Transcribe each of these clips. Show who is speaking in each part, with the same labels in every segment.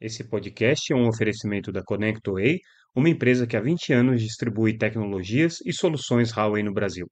Speaker 1: Esse podcast é um oferecimento da ConnectWay, uma empresa que há 20 anos distribui tecnologias e soluções Huawei no Brasil.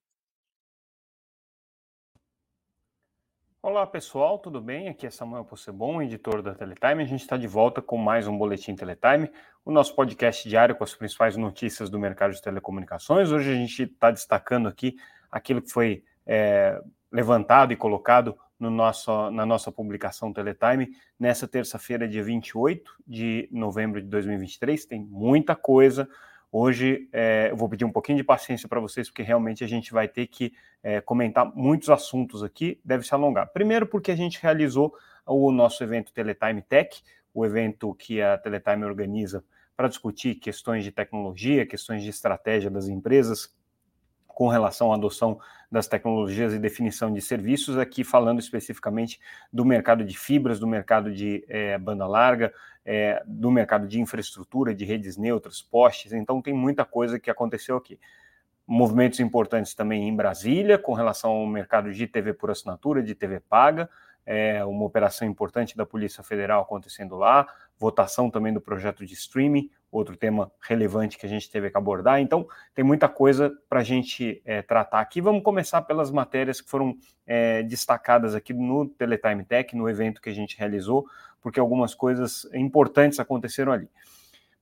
Speaker 2: Olá pessoal, tudo bem? Aqui é Samuel Possebon, editor da Teletime. A gente está de volta com mais um Boletim Teletime, o nosso podcast diário com as principais notícias do mercado de telecomunicações. Hoje a gente está destacando aqui aquilo que foi é, levantado e colocado no nosso, na nossa publicação Teletime nessa terça-feira, dia 28 de novembro de 2023. Tem muita coisa. Hoje é, eu vou pedir um pouquinho de paciência para vocês, porque realmente a gente vai ter que é, comentar muitos assuntos aqui, deve se alongar. Primeiro, porque a gente realizou o nosso evento Teletime Tech, o evento que a Teletime organiza para discutir questões de tecnologia, questões de estratégia das empresas com relação à adoção das tecnologias e definição de serviços, aqui falando especificamente do mercado de fibras, do mercado de é, banda larga, é, do mercado de infraestrutura, de redes neutras, postes, então tem muita coisa que aconteceu aqui. Movimentos importantes também em Brasília, com relação ao mercado de TV por assinatura, de TV paga, é, uma operação importante da Polícia Federal acontecendo lá, votação também do projeto de streaming, outro tema relevante que a gente teve que abordar. Então, tem muita coisa para a gente é, tratar aqui. Vamos começar pelas matérias que foram é, destacadas aqui no Teletime Tech, no evento que a gente realizou, porque algumas coisas importantes aconteceram ali.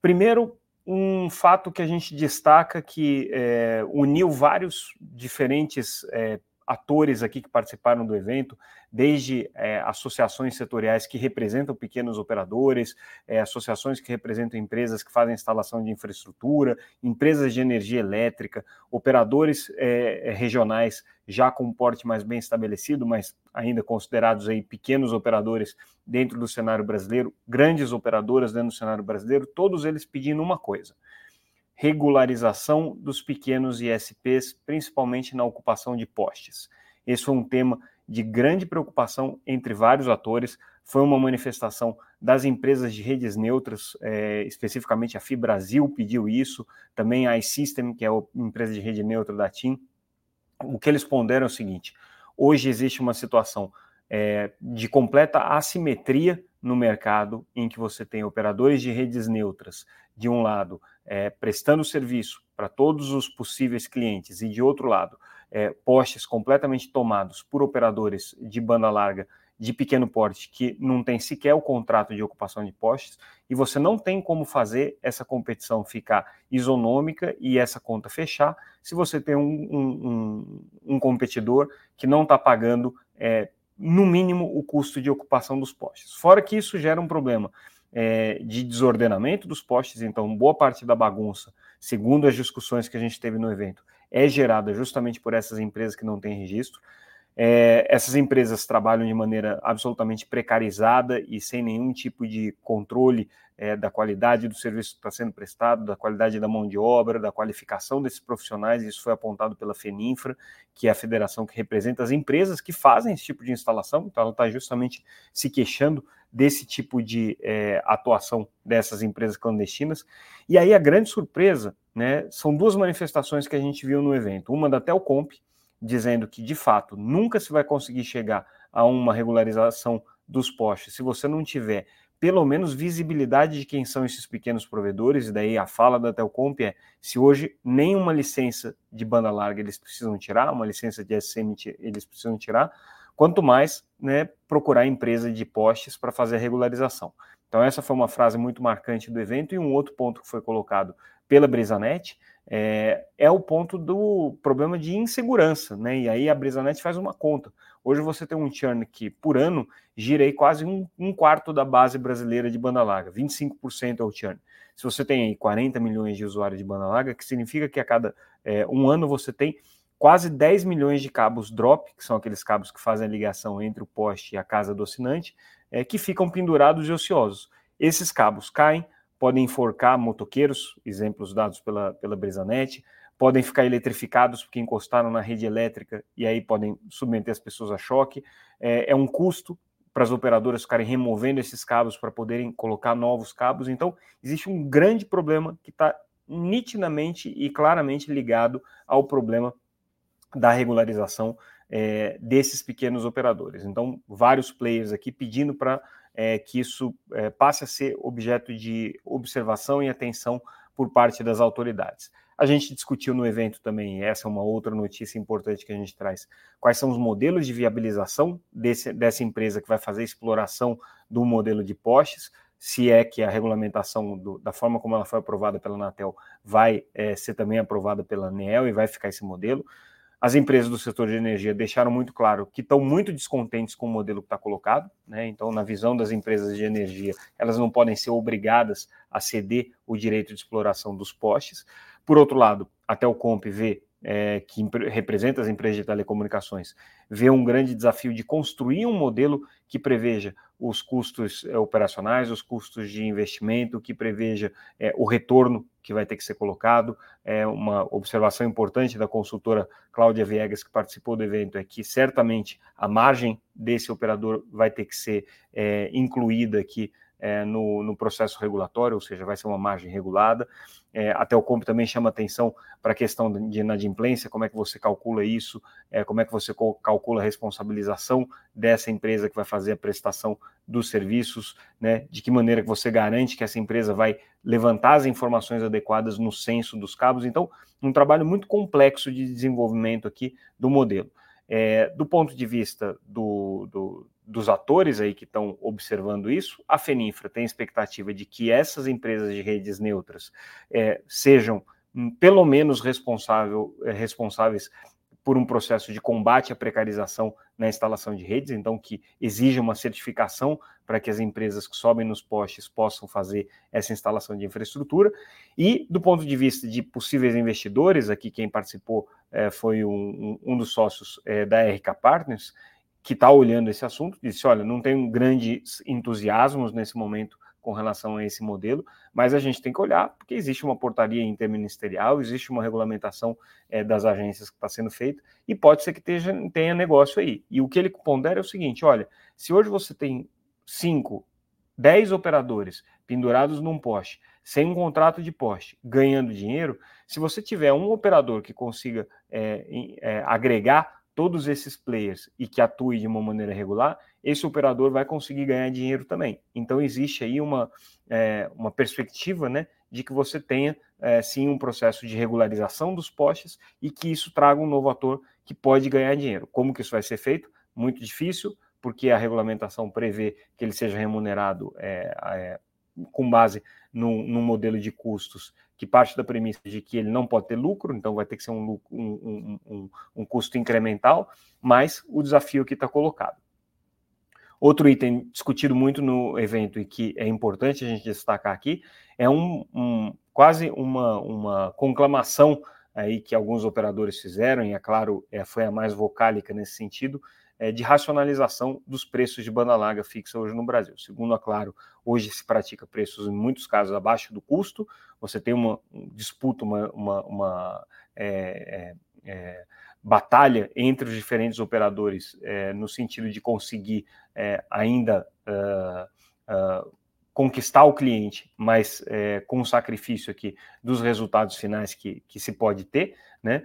Speaker 2: Primeiro, um fato que a gente destaca que é, uniu vários diferentes é, atores aqui que participaram do evento, desde é, associações setoriais que representam pequenos operadores, é, associações que representam empresas que fazem instalação de infraestrutura, empresas de energia elétrica, operadores é, regionais já com um porte mais bem estabelecido, mas ainda considerados aí pequenos operadores dentro do cenário brasileiro, grandes operadoras dentro do cenário brasileiro, todos eles pedindo uma coisa regularização dos pequenos ISPs, principalmente na ocupação de postes. Esse foi um tema de grande preocupação entre vários atores. Foi uma manifestação das empresas de redes neutras, é, especificamente a Fibrasil pediu isso, também a iSystem, que é a empresa de rede neutra da TIM. O que eles ponderam é o seguinte: hoje existe uma situação é, de completa assimetria no mercado em que você tem operadores de redes neutras, de um lado, é, prestando serviço para todos os possíveis clientes, e de outro lado, é, postes completamente tomados por operadores de banda larga de pequeno porte que não tem sequer o contrato de ocupação de postes, e você não tem como fazer essa competição ficar isonômica e essa conta fechar se você tem um, um, um, um competidor que não está pagando é, no mínimo, o custo de ocupação dos postes. Fora que isso gera um problema é, de desordenamento dos postes, então, boa parte da bagunça, segundo as discussões que a gente teve no evento, é gerada justamente por essas empresas que não têm registro. É, essas empresas trabalham de maneira absolutamente precarizada e sem nenhum tipo de controle é, da qualidade do serviço que está sendo prestado, da qualidade da mão de obra, da qualificação desses profissionais. Isso foi apontado pela FENINFRA, que é a federação que representa as empresas que fazem esse tipo de instalação. Então, ela está justamente se queixando desse tipo de é, atuação dessas empresas clandestinas. E aí a grande surpresa, né, são duas manifestações que a gente viu no evento. Uma da Telcomp, dizendo que, de fato, nunca se vai conseguir chegar a uma regularização dos postes se você não tiver pelo menos visibilidade de quem são esses pequenos provedores, e daí a fala da Telcomp é, se hoje nenhuma licença de banda larga eles precisam tirar, uma licença de SM eles precisam tirar, quanto mais né, procurar empresa de postes para fazer a regularização. Então essa foi uma frase muito marcante do evento, e um outro ponto que foi colocado pela Brisanet, é, é, o ponto do problema de insegurança, né? E aí a Brisanet faz uma conta. Hoje você tem um churn que, por ano, gira aí quase um, um quarto da base brasileira de banda larga, 25% é o churn. Se você tem aí 40 milhões de usuários de banda larga, que significa que a cada é, um ano você tem quase 10 milhões de cabos drop, que são aqueles cabos que fazem a ligação entre o poste e a casa do assinante, é, que ficam pendurados e ociosos. Esses cabos caem, podem enforcar motoqueiros, exemplos dados pela, pela Bresanet, podem ficar eletrificados porque encostaram na rede elétrica e aí podem submeter as pessoas a choque. É, é um custo para as operadoras ficarem removendo esses cabos para poderem colocar novos cabos. Então, existe um grande problema que está nitidamente e claramente ligado ao problema da regularização é, desses pequenos operadores. Então, vários players aqui pedindo para é, que isso é, passe a ser objeto de observação e atenção por parte das autoridades. A gente discutiu no evento também, essa é uma outra notícia importante que a gente traz, quais são os modelos de viabilização desse, dessa empresa que vai fazer exploração do modelo de postes, se é que a regulamentação do, da forma como ela foi aprovada pela Anatel vai é, ser também aprovada pela ANEEL e vai ficar esse modelo. As empresas do setor de energia deixaram muito claro que estão muito descontentes com o modelo que está colocado, né? Então, na visão das empresas de energia, elas não podem ser obrigadas a ceder o direito de exploração dos postes. Por outro lado, até o Comp vê é, que representa as empresas de telecomunicações, vê um grande desafio de construir um modelo que preveja os custos é, operacionais, os custos de investimento, que preveja é, o retorno que vai ter que ser colocado. É uma observação importante da consultora Cláudia Viegas, que participou do evento, é que certamente a margem desse operador vai ter que ser é, incluída aqui é, no, no, processo regulatório, ou seja, vai ser uma margem regulada. É, a Telcomp também chama atenção para a questão de inadimplência, como é que você calcula isso, é, como é que você calcula a responsabilização dessa empresa que vai fazer a prestação dos serviços, né, de que maneira que você garante que essa empresa vai levantar as informações adequadas no censo dos cabos. Então, um trabalho muito complexo de desenvolvimento aqui do modelo. É, do ponto de vista do, do, dos atores aí que estão observando isso, a Feninfra tem expectativa de que essas empresas de redes neutras é, sejam hum, pelo menos responsável, é, responsáveis por um processo de combate à precarização na instalação de redes, então que exija uma certificação para que as empresas que sobem nos postes possam fazer essa instalação de infraestrutura. E do ponto de vista de possíveis investidores, aqui quem participou é, foi um, um, dos sócios é, da RK Partners, que está olhando esse assunto, disse: olha, não tem grandes entusiasmos nesse momento com relação a esse modelo, mas a gente tem que olhar, porque existe uma portaria interministerial, existe uma regulamentação é, das agências que está sendo feita, e pode ser que tenha, negócio aí. E o que ele pondera é o seguinte: olha, se hoje você tem cinco, dez operadores pendurados num poste, sem um contrato de poste, ganhando dinheiro, se você tiver um operador que consiga é, é, agregar todos esses players e que atue de uma maneira regular, esse operador vai conseguir ganhar dinheiro também. Então existe aí uma, é, uma perspectiva né, de que você tenha é, sim um processo de regularização dos postes e que isso traga um novo ator que pode ganhar dinheiro. Como que isso vai ser feito? Muito difícil, porque a regulamentação prevê que ele seja remunerado é, é com base num, modelo de custos que parte da premissa de que ele não pode ter lucro, então vai ter que ser um, um, um, um custo incremental, mas o desafio que está colocado. Outro item discutido muito no evento e que é importante a gente destacar aqui é um, um, quase uma, uma conclamação aí que alguns operadores fizeram, e é claro, é, foi a mais vocálica nesse sentido, de racionalização dos preços de banda larga fixa hoje no Brasil. Segundo a Claro, hoje se pratica preços, em muitos casos, abaixo do custo, você tem uma disputa, uma, uma, uma é, é, é, batalha entre os diferentes operadores é, no sentido de conseguir é, ainda uh, uh, conquistar o cliente, mas com o sacrifício aqui dos resultados finais que, que se pode ter, né?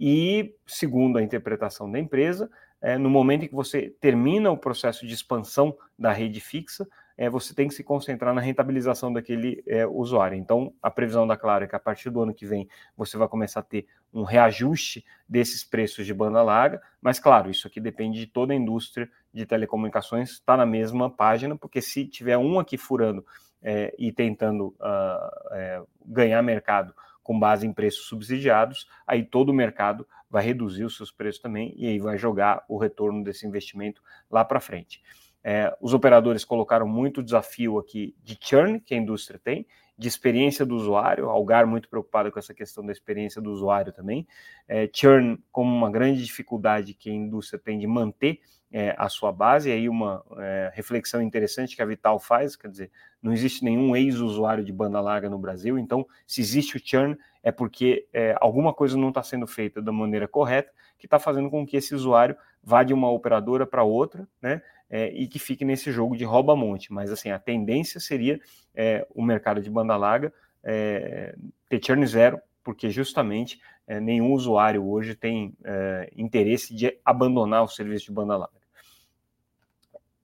Speaker 2: e segundo a interpretação da empresa, é, no momento em que você termina o processo de expansão da rede fixa, é, você tem que se concentrar na rentabilização daquele é, usuário. Então, a previsão da Claro é que a partir do ano que vem você vai começar a ter um reajuste desses preços de banda larga, mas claro, isso aqui depende de toda a indústria de telecomunicações estar tá na mesma página, porque se tiver um aqui furando é, e tentando uh, ganhar mercado com base em preços subsidiados, aí todo o mercado vai reduzir os seus preços também e aí vai jogar o retorno desse investimento lá para frente. É, os operadores colocaram muito desafio aqui de churn que a indústria tem, de experiência do usuário, Algar muito preocupado com essa questão da experiência do usuário também, é, churn como uma grande dificuldade que a indústria tem de manter é, a sua base, e aí uma é, reflexão interessante que a Vital faz, quer dizer, não existe nenhum ex-usuário de banda larga no Brasil, então se existe o churn é porque é, alguma coisa não está sendo feita da maneira correta, que está fazendo com que esse usuário vá de uma operadora para outra, né, é, e que fique nesse jogo de rouba-monte, mas assim, a tendência seria é, o mercado de banda larga é, ter churn zero, porque justamente é, nenhum usuário hoje tem interesse de abandonar o serviço de banda larga.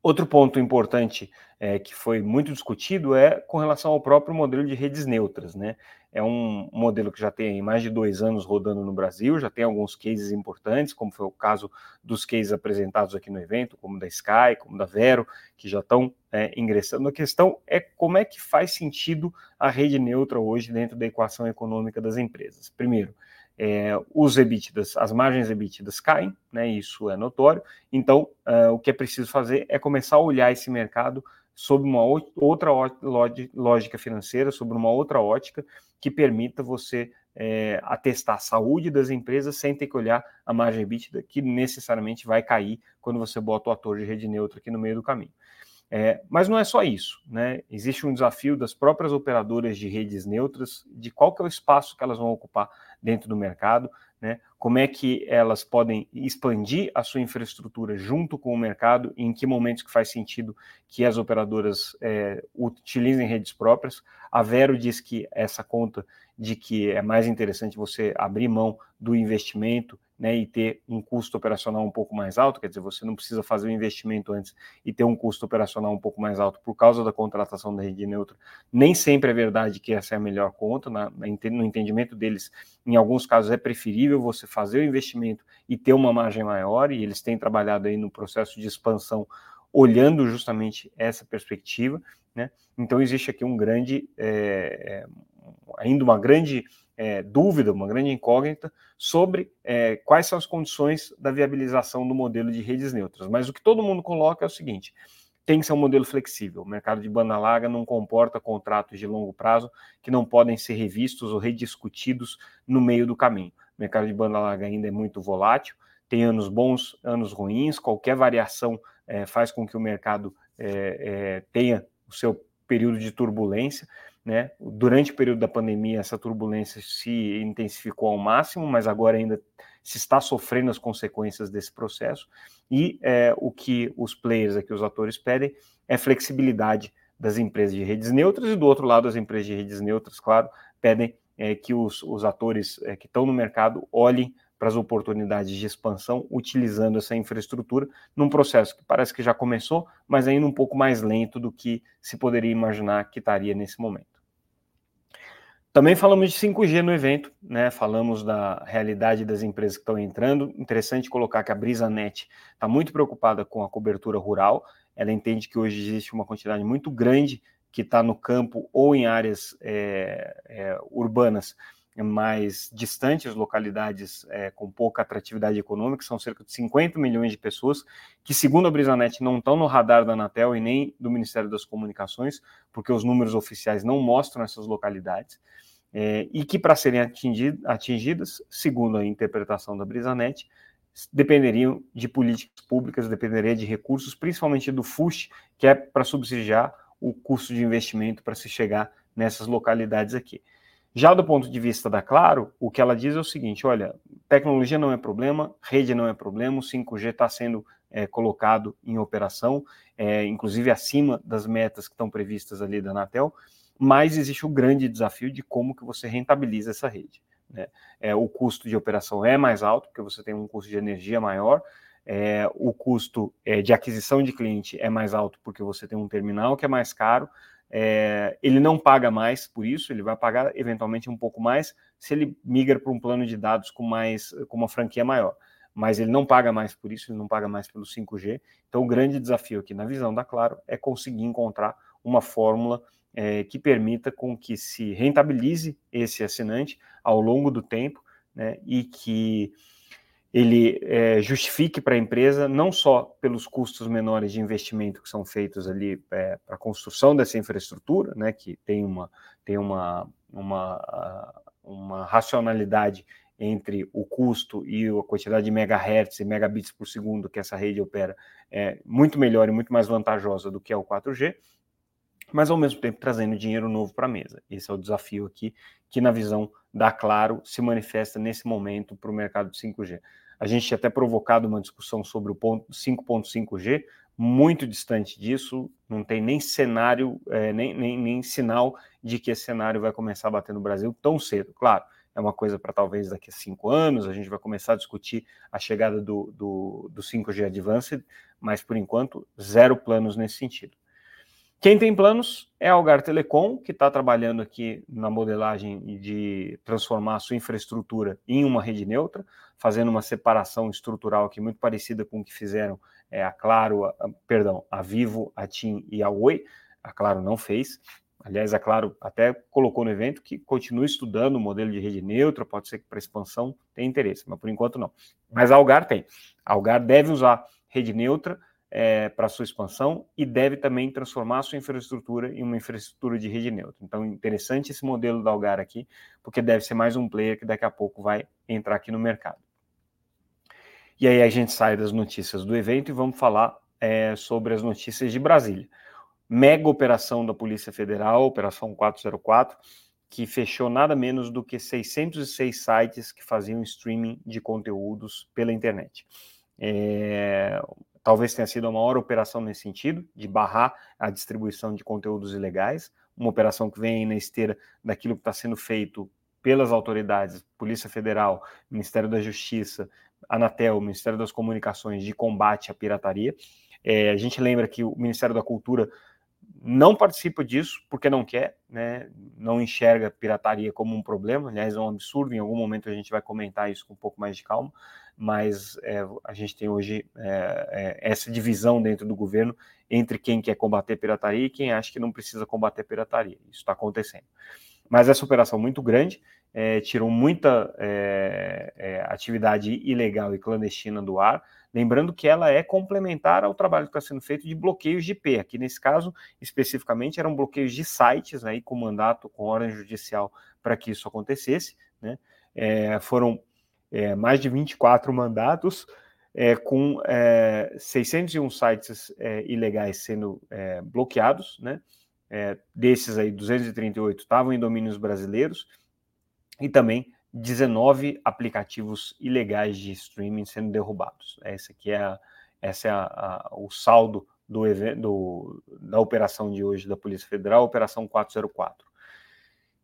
Speaker 2: Outro ponto importante é, que foi muito discutido é com relação ao próprio modelo de redes neutras, né? É um modelo que já tem mais de dois anos rodando no Brasil, já tem alguns cases importantes, como foi o caso dos cases apresentados aqui no evento, como da Sky, como da Vero, que já estão é, ingressando. A questão é como é que faz sentido a rede neutra hoje dentro da equação econômica das empresas. Primeiro, é, os EBITDAs, as margens EBITDAs caem, né, isso é notório, então uh, o que é preciso fazer é começar a olhar esse mercado sob uma outra lógica financeira, sobre uma outra ótica que permita você é, atestar a saúde das empresas sem ter que olhar a margem EBITDA, que necessariamente vai cair quando você bota o ator de rede neutra aqui no meio do caminho. É, mas não é só isso, né? Existe um desafio das próprias operadoras de redes neutras, de qual que é o espaço que elas vão ocupar dentro do mercado, né? Como é que elas podem expandir a sua infraestrutura junto com o mercado e em que momentos que faz sentido que as operadoras é, utilizem redes próprias. A Vero diz que essa conta de que é mais interessante você abrir mão do investimento né, e ter um custo operacional um pouco mais alto, quer dizer, você não precisa fazer o investimento antes e ter um custo operacional um pouco mais alto por causa da contratação da rede neutra. Nem sempre é verdade que essa é a melhor conta, na, no entendimento deles, em alguns casos é preferível você fazer o investimento e ter uma margem maior, e eles têm trabalhado aí no processo de expansão olhando justamente essa perspectiva, né? Então existe aqui um grande, é, ainda uma grande é, dúvida, uma grande incógnita sobre é, quais são as condições da viabilização do modelo de redes neutras. Mas o que todo mundo coloca é o seguinte: tem que ser um modelo flexível. O mercado de banda larga não comporta contratos de longo prazo que não podem ser revistos ou rediscutidos no meio do caminho. O mercado de banda larga ainda é muito volátil, tem anos bons, anos ruins, qualquer variação é, faz com que o mercado é, é, tenha o seu período de turbulência. Né? Durante o período da pandemia, essa turbulência se intensificou ao máximo, mas agora ainda se está sofrendo as consequências desse processo. E é, o que os players aqui, os atores, pedem é flexibilidade das empresas de redes neutras, e do outro lado, as empresas de redes neutras, claro, pedem é, que os, os atores é, que estão no mercado olhem para as oportunidades de expansão utilizando essa infraestrutura num processo que parece que já começou, mas ainda um pouco mais lento do que se poderia imaginar que estaria nesse momento. Também falamos de 5G no evento, né? Falamos da realidade das empresas que estão entrando. Interessante colocar que a BrisaNet está muito preocupada com a cobertura rural. Ela entende que hoje existe uma quantidade muito grande que está no campo ou em áreas é, é, urbanas mais distantes, localidades é, com pouca atratividade econômica, são cerca de 50 milhões de pessoas que, segundo a Brisanet, não estão no radar da Anatel e nem do Ministério das Comunicações, porque os números oficiais não mostram essas localidades é, e que, para serem atingidas, segundo a interpretação da Brisanet, dependeriam de políticas públicas, dependeria de recursos, principalmente do FUSH, que é para subsidiar o custo de investimento para se chegar nessas localidades aqui. Já do ponto de vista da Claro, o que ela diz é o seguinte: olha, tecnologia não é problema, rede não é problema, o 5G está sendo é, colocado em operação, é, inclusive acima das metas que estão previstas ali da Anatel, mas existe o grande desafio de como que você rentabiliza essa rede. Né? É, o custo de operação é mais alto, porque você tem um custo de energia maior, é, o custo é, de aquisição de cliente é mais alto, porque você tem um terminal que é mais caro, é, ele não paga mais por isso, ele vai pagar eventualmente um pouco mais se ele migra para um plano de dados com mais com uma franquia maior. Mas ele não paga mais por isso, ele não paga mais pelo 5G. Então, o grande desafio aqui na visão da Claro é conseguir encontrar uma fórmula é, que permita com que se rentabilize esse assinante ao longo do tempo né, e que ele é, justifique para a empresa não só pelos custos menores de investimento que são feitos ali é, para a construção dessa infraestrutura, né, que tem uma, tem uma, uma, uma racionalidade entre o custo e a quantidade de megahertz e megabits por segundo que essa rede opera é muito melhor e muito mais vantajosa do que é o 4G, mas ao mesmo tempo trazendo dinheiro novo para a mesa. Esse é o desafio aqui, que na visão da Claro se manifesta nesse momento para o mercado de 5G. A gente tinha até provocado uma discussão sobre o 5.5G, muito distante disso, não tem nem cenário, é, nem, nem, nem sinal de que esse cenário vai começar a bater no Brasil tão cedo. Claro, é uma coisa para talvez daqui a cinco anos, a gente vai começar a discutir a chegada do, do, do 5G Advanced, mas por enquanto, zero planos nesse sentido. Quem tem planos é a Algar Telecom, que está trabalhando aqui na modelagem de transformar a sua infraestrutura em uma rede neutra, fazendo uma separação estrutural aqui muito parecida com o que fizeram é, a Claro, a, perdão, a Vivo, a TIM e a Oi. A Claro não fez. Aliás, a Claro até colocou no evento que continua estudando o modelo de rede neutra, pode ser que para expansão tenha interesse, mas por enquanto não. Mas a Algar tem. A Algar deve usar rede neutra é, para sua expansão e deve também transformar sua infraestrutura em uma infraestrutura de rede neutra. Então, interessante esse modelo da Algar aqui, porque deve ser mais um player que daqui a pouco vai entrar aqui no mercado. E aí a gente sai das notícias do evento e vamos falar é, sobre as notícias de Brasília. Mega operação da Polícia Federal, Operação 404, que fechou nada menos do que 606 sites que faziam streaming de conteúdos pela internet. É, talvez tenha sido a maior operação nesse sentido, de barrar a distribuição de conteúdos ilegais, uma operação que vem na esteira daquilo que está sendo feito pelas autoridades, Polícia Federal, Ministério da Justiça, Anatel, Ministério das Comunicações, de combate à pirataria. É, a gente lembra que o Ministério da Cultura não participa disso porque não quer, né? não enxerga pirataria como um problema, aliás, é um absurdo, em algum momento a gente vai comentar isso com um pouco mais de calma, mas é, a gente tem hoje é, é, essa divisão dentro do governo entre quem quer combater pirataria e quem acha que não precisa combater pirataria. Isso está acontecendo. Mas essa operação muito grande é, tirou muita é, é, atividade ilegal e clandestina do ar, lembrando que ela é complementar ao trabalho que está sendo feito de bloqueios de IP. Aqui nesse caso, especificamente, eram bloqueios de sites, aí, com mandato, com ordem judicial para que isso acontecesse. Né? É, foram é, mais de 24 mandatos, é, com 601 sites ilegais sendo bloqueados, né? É, desses aí, 238 estavam em domínios brasileiros e também 19 aplicativos ilegais de streaming sendo derrubados. Esse aqui é, a, essa é a, a, o saldo do, do, da operação de hoje da Polícia Federal, Operação 404.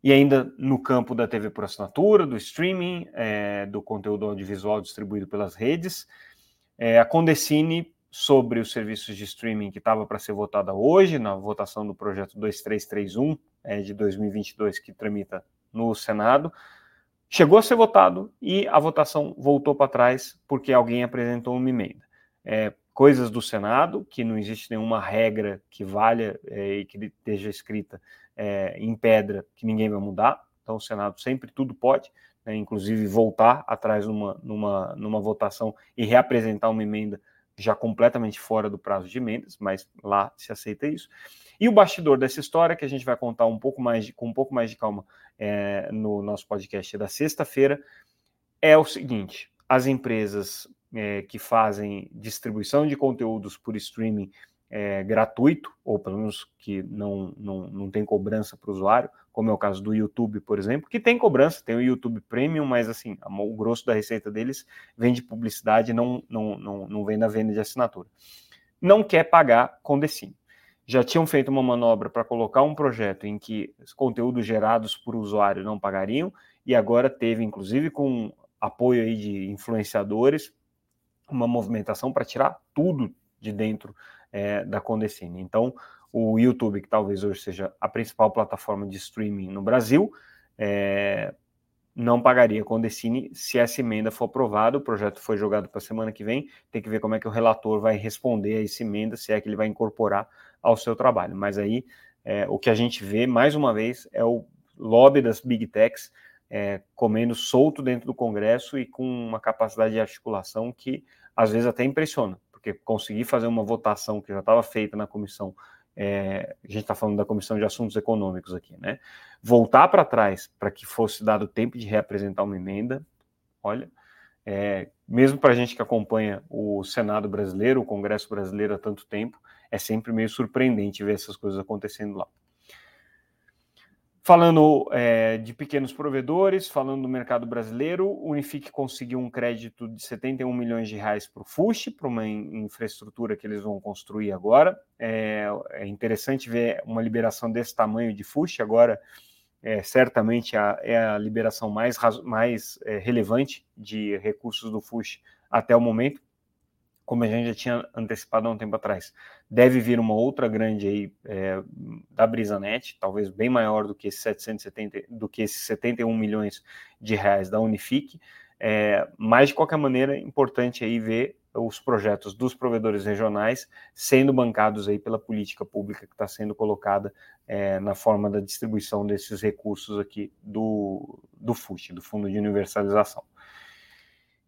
Speaker 2: E ainda no campo da TV por assinatura, do streaming, é, do conteúdo audiovisual distribuído pelas redes, é, a Condecine sobre os serviços de streaming que estava para ser votada hoje, na votação do projeto 2331 é, de 2022, que tramita no Senado, chegou a ser votado e a votação voltou para trás porque alguém apresentou uma emenda. É, coisas do Senado, que não existe nenhuma regra que valha é, e que esteja escrita é, em pedra que ninguém vai mudar, então o Senado sempre tudo pode, né, inclusive voltar atrás numa, numa, numa votação e reapresentar uma emenda já completamente fora do prazo de emendas, mas lá se aceita isso. E o bastidor dessa história, que a gente vai contar um pouco mais de, com um pouco mais de calma é, no nosso podcast da sexta-feira, é o seguinte: as empresas é, que fazem distribuição de conteúdos por streaming é, gratuito, ou pelo menos que não, não, não tem cobrança para o usuário, como é o caso do YouTube, por exemplo, que tem cobrança, tem o YouTube Premium, mas assim, o grosso da receita deles vem de publicidade, não, não, não, não vem da venda de assinatura. Não quer pagar com Decine. Já tinham feito uma manobra para colocar um projeto em que os conteúdos gerados por usuário não pagariam, e agora teve, inclusive, com apoio aí de influenciadores, uma movimentação para tirar tudo de dentro é, da Condecine. Então, o YouTube, que talvez hoje seja a principal plataforma de streaming no Brasil, é, não pagaria com o Decine se essa emenda for aprovada. O projeto foi jogado para a semana que vem. Tem que ver como é que o relator vai responder a essa emenda, se é que ele vai incorporar ao seu trabalho. Mas aí é, o que a gente vê, mais uma vez, é o lobby das big techs é, comendo solto dentro do Congresso e com uma capacidade de articulação que às vezes até impressiona, porque conseguir fazer uma votação que já estava feita na comissão é, a gente está falando da Comissão de Assuntos Econômicos aqui, né? Voltar para trás para que fosse dado tempo de reapresentar uma emenda, olha, é, mesmo para a gente que acompanha o Senado brasileiro, o Congresso brasileiro há tanto tempo, é sempre meio surpreendente ver essas coisas acontecendo lá. Falando é, de pequenos provedores, falando do mercado brasileiro, o Unifique conseguiu um crédito de 71 milhões de reais para o FUSH, para uma infraestrutura que eles vão construir agora. É, é, interessante ver uma liberação desse tamanho de FUSH agora, é, certamente a, é a liberação mais, mais é, relevante de recursos do FUSH até o momento, como a gente já tinha antecipado há um tempo atrás. Deve vir uma outra grande aí é, da BrisaNet, talvez bem maior do que esses 770, do que esses 71 milhões de reais da Unifique, é, mas de qualquer maneira é importante aí ver os projetos dos provedores regionais sendo bancados aí pela política pública que está sendo colocada é, na forma da distribuição desses recursos aqui do, do FUSH, do Fundo de Universalização.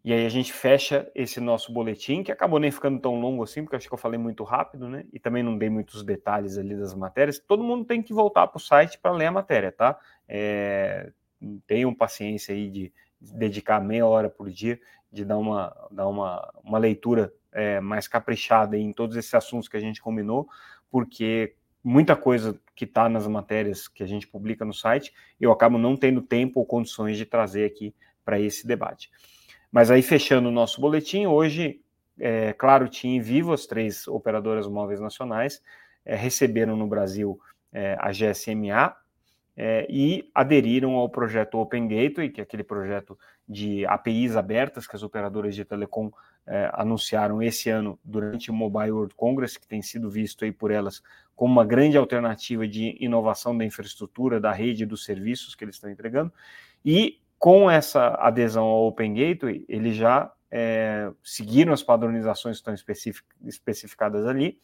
Speaker 2: E aí a gente fecha esse nosso boletim, que acabou nem ficando tão longo assim, porque acho que eu falei muito rápido, né? E também não dei muitos detalhes ali das matérias. Todo mundo tem que voltar para o site para ler a matéria, tá? É, tenham paciência aí de dedicar meia hora por dia, de dar uma, dar uma, uma leitura é, mais caprichada em todos esses assuntos que a gente combinou, porque muita coisa que está nas matérias que a gente publica no site, eu acabo não tendo tempo ou condições de trazer aqui para esse debate. Mas aí, fechando o nosso boletim, hoje, é, Claro, TIM e Vivo, as três operadoras móveis nacionais, é, receberam no Brasil é, a GSMA, é, e aderiram ao projeto Open Gateway, que é aquele projeto de APIs abertas que as operadoras de telecom é, anunciaram esse ano durante o Mobile World Congress, que tem sido visto aí por elas como uma grande alternativa de inovação da infraestrutura, da rede dos serviços que eles estão entregando. E com essa adesão ao Open Gateway, eles já é, seguiram as padronizações que estão especificadas ali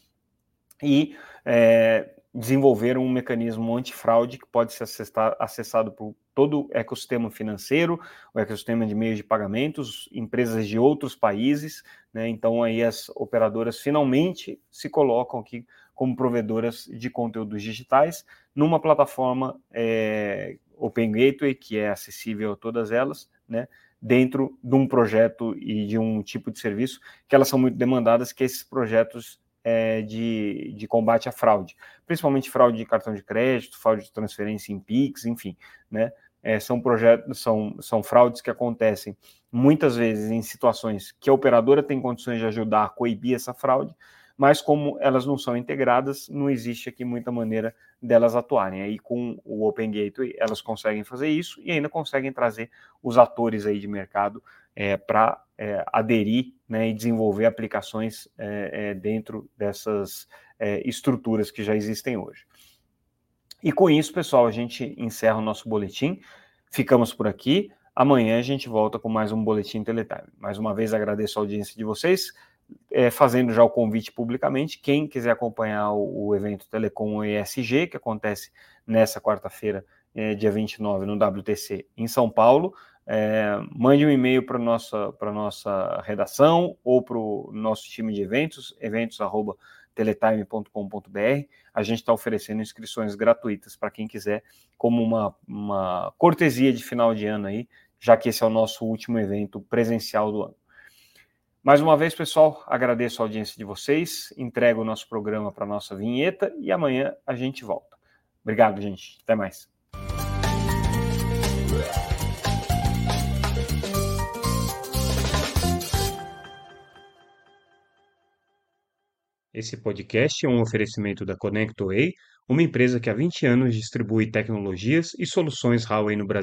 Speaker 2: e é, desenvolveram um mecanismo antifraude que pode ser acessar, acessado por todo o ecossistema financeiro, o ecossistema de meios de pagamentos, empresas de outros países, né? Então aí as operadoras finalmente se colocam aqui como provedoras de conteúdos digitais numa plataforma é, Open Gateway que é acessível a todas elas, né? Dentro de um projeto e de um tipo de serviço que elas são muito demandadas, que esses projetos é, de, de combate à fraude, principalmente fraude de cartão de crédito, fraude de transferência em PIX, enfim, né? É, são projetos, são, são fraudes que acontecem muitas vezes em situações que a operadora tem condições de ajudar a coibir essa fraude, mas como elas não são integradas, não existe aqui muita maneira delas atuarem. Aí com o Open Gateway elas conseguem fazer isso e ainda conseguem trazer os atores aí de mercado é, para é, aderir né, e desenvolver aplicações é, é, dentro dessas é, estruturas que já existem hoje. E com isso, pessoal, a gente encerra o nosso boletim. Ficamos por aqui. Amanhã a gente volta com mais um Boletim Teletime. Mais uma vez agradeço a audiência de vocês, é, fazendo já o convite publicamente. Quem quiser acompanhar o, o evento Telecom ESG, que acontece nessa quarta-feira, é, dia 29, no WTC, em São Paulo, é, mande um e-mail para a nossa, nossa redação ou para o nosso time de eventos, eventos.teletime.com.br. A gente está oferecendo inscrições gratuitas para quem quiser, como uma, uma cortesia de final de ano aí, já que esse é o nosso último evento presencial do ano. Mais uma vez, pessoal, agradeço a audiência de vocês, entrego o nosso programa para a nossa vinheta e amanhã a gente volta. Obrigado, gente. Até mais.
Speaker 1: Esse podcast é um oferecimento da ConnectWay, uma empresa que há 20 anos distribui tecnologias e soluções Huawei no Brasil.